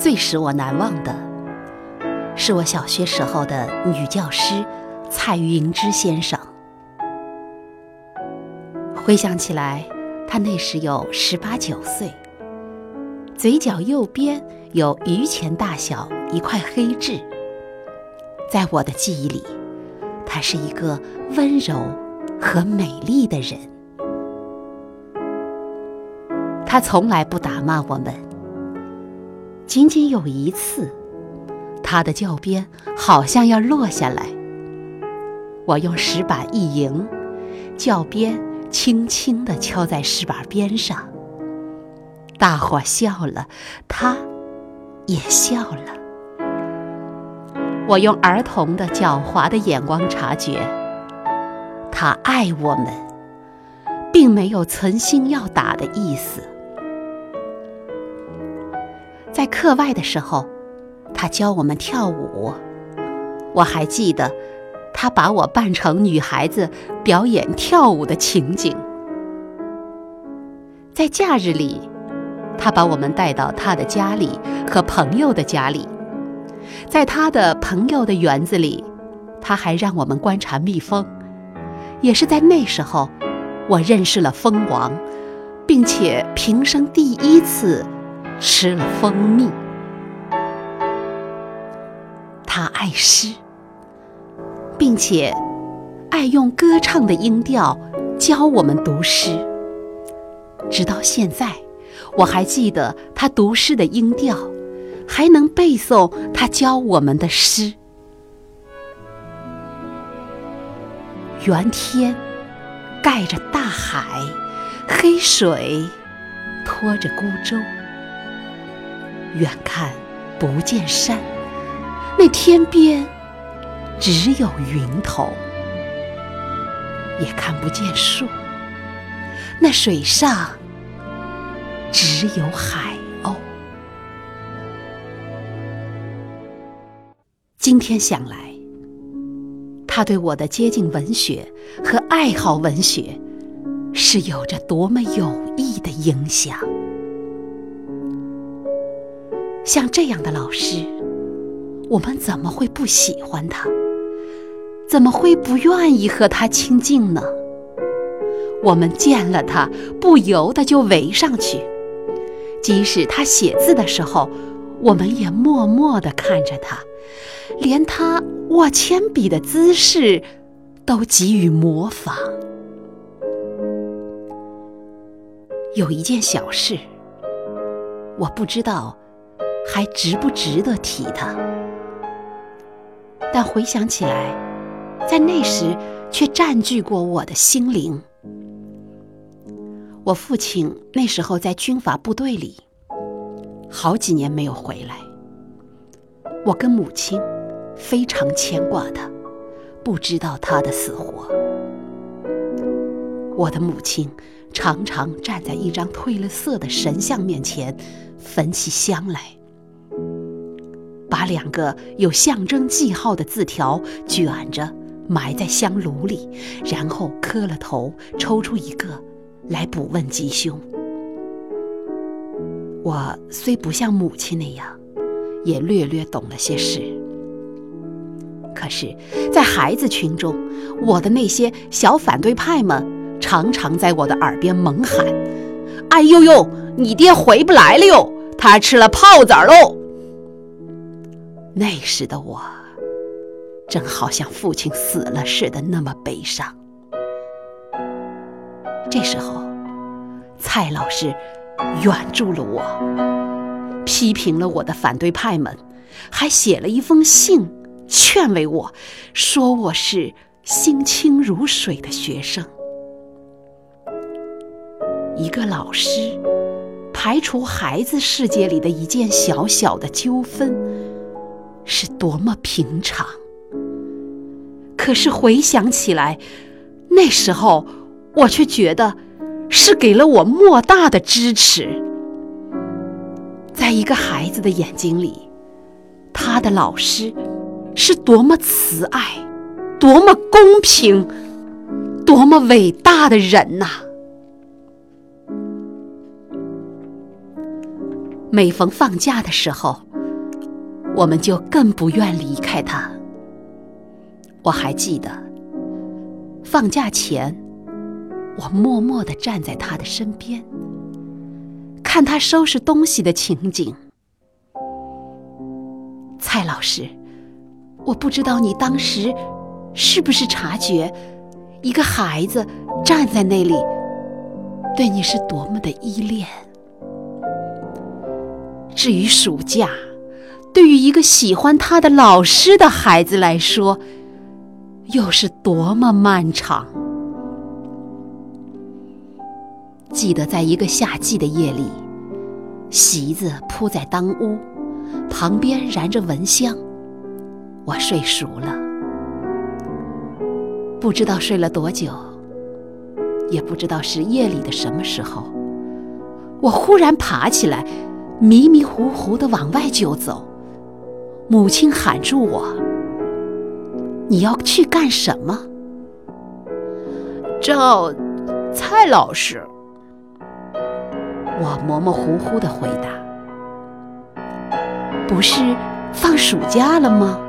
最使我难忘的，是我小学时候的女教师蔡云芝先生。回想起来，他那时有十八九岁，嘴角右边有榆钱大小一块黑痣。在我的记忆里，他是一个温柔和美丽的人。他从来不打骂我们，仅仅有一次，他的教鞭好像要落下来，我用石板一迎，教鞭轻轻地敲在石板边上，大伙笑了，他也笑了。我用儿童的狡猾的眼光察觉，他爱我们，并没有存心要打的意思。在课外的时候，他教我们跳舞，我还记得他把我扮成女孩子表演跳舞的情景。在假日里，他把我们带到他的家里和朋友的家里。在他的朋友的园子里，他还让我们观察蜜蜂。也是在那时候，我认识了蜂王，并且平生第一次吃了蜂蜜。他爱诗，并且爱用歌唱的音调教我们读诗。直到现在，我还记得他读诗的音调。还能背诵他教我们的诗。圆天盖着大海，黑水拖着孤舟。远看不见山，那天边只有云头；也看不见树，那水上只有海鸥。今天想来，他对我的接近文学和爱好文学，是有着多么有益的影响。像这样的老师，我们怎么会不喜欢他？怎么会不愿意和他亲近呢？我们见了他，不由得就围上去。即使他写字的时候，我们也默默地看着他。连他握铅笔的姿势都给予模仿。有一件小事，我不知道还值不值得提它，但回想起来，在那时却占据过我的心灵。我父亲那时候在军阀部队里，好几年没有回来，我跟母亲。非常牵挂他，不知道他的死活。我的母亲常常站在一张褪了色的神像面前，焚起香来，把两个有象征记号的字条卷着埋在香炉里，然后磕了头，抽出一个来卜问吉凶。我虽不像母亲那样，也略略懂了些事。可是，在孩子群中，我的那些小反对派们常常在我的耳边猛喊：“哎呦呦，你爹回不来了哟，他吃了炮子喽！”那时的我，正好像父亲死了似的那么悲伤。这时候，蔡老师援助了我，批评了我的反对派们，还写了一封信。劝慰我说我是心清如水的学生。一个老师排除孩子世界里的一件小小的纠纷，是多么平常。可是回想起来，那时候我却觉得是给了我莫大的支持。在一个孩子的眼睛里，他的老师。是多么慈爱，多么公平，多么伟大的人呐！每逢放假的时候，我们就更不愿离开他。我还记得，放假前，我默默地站在他的身边，看他收拾东西的情景。蔡老师，我不知道你当时是不是察觉，一个孩子站在那里，对你是多么的依恋。至于暑假，对于一个喜欢他的老师的孩子来说，又是多么漫长。记得在一个夏季的夜里，席子铺在当屋。旁边燃着蚊香，我睡熟了，不知道睡了多久，也不知道是夜里的什么时候，我忽然爬起来，迷迷糊糊的往外就走。母亲喊住我：“你要去干什么？”找蔡老师。我模模糊糊的回答。不是放暑假了吗？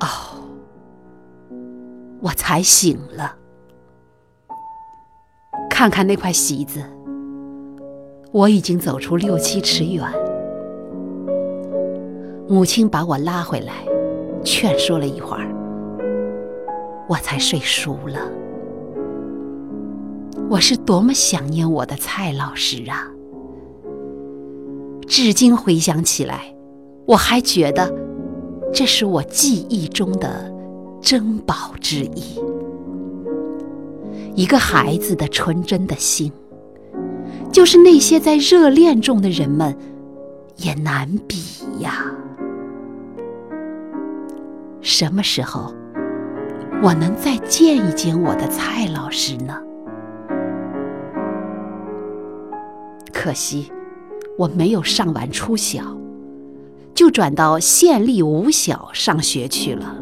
哦，我才醒了。看看那块席子，我已经走出六七尺远。母亲把我拉回来，劝说了一会儿，我才睡熟了。我是多么想念我的蔡老师啊！至今回想起来，我还觉得这是我记忆中的珍宝之一。一个孩子的纯真的心，就是那些在热恋中的人们也难比呀。什么时候我能再见一见我的蔡老师呢？可惜。我没有上完初小，就转到县立五小上学去了。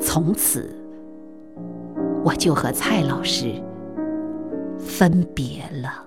从此，我就和蔡老师分别了。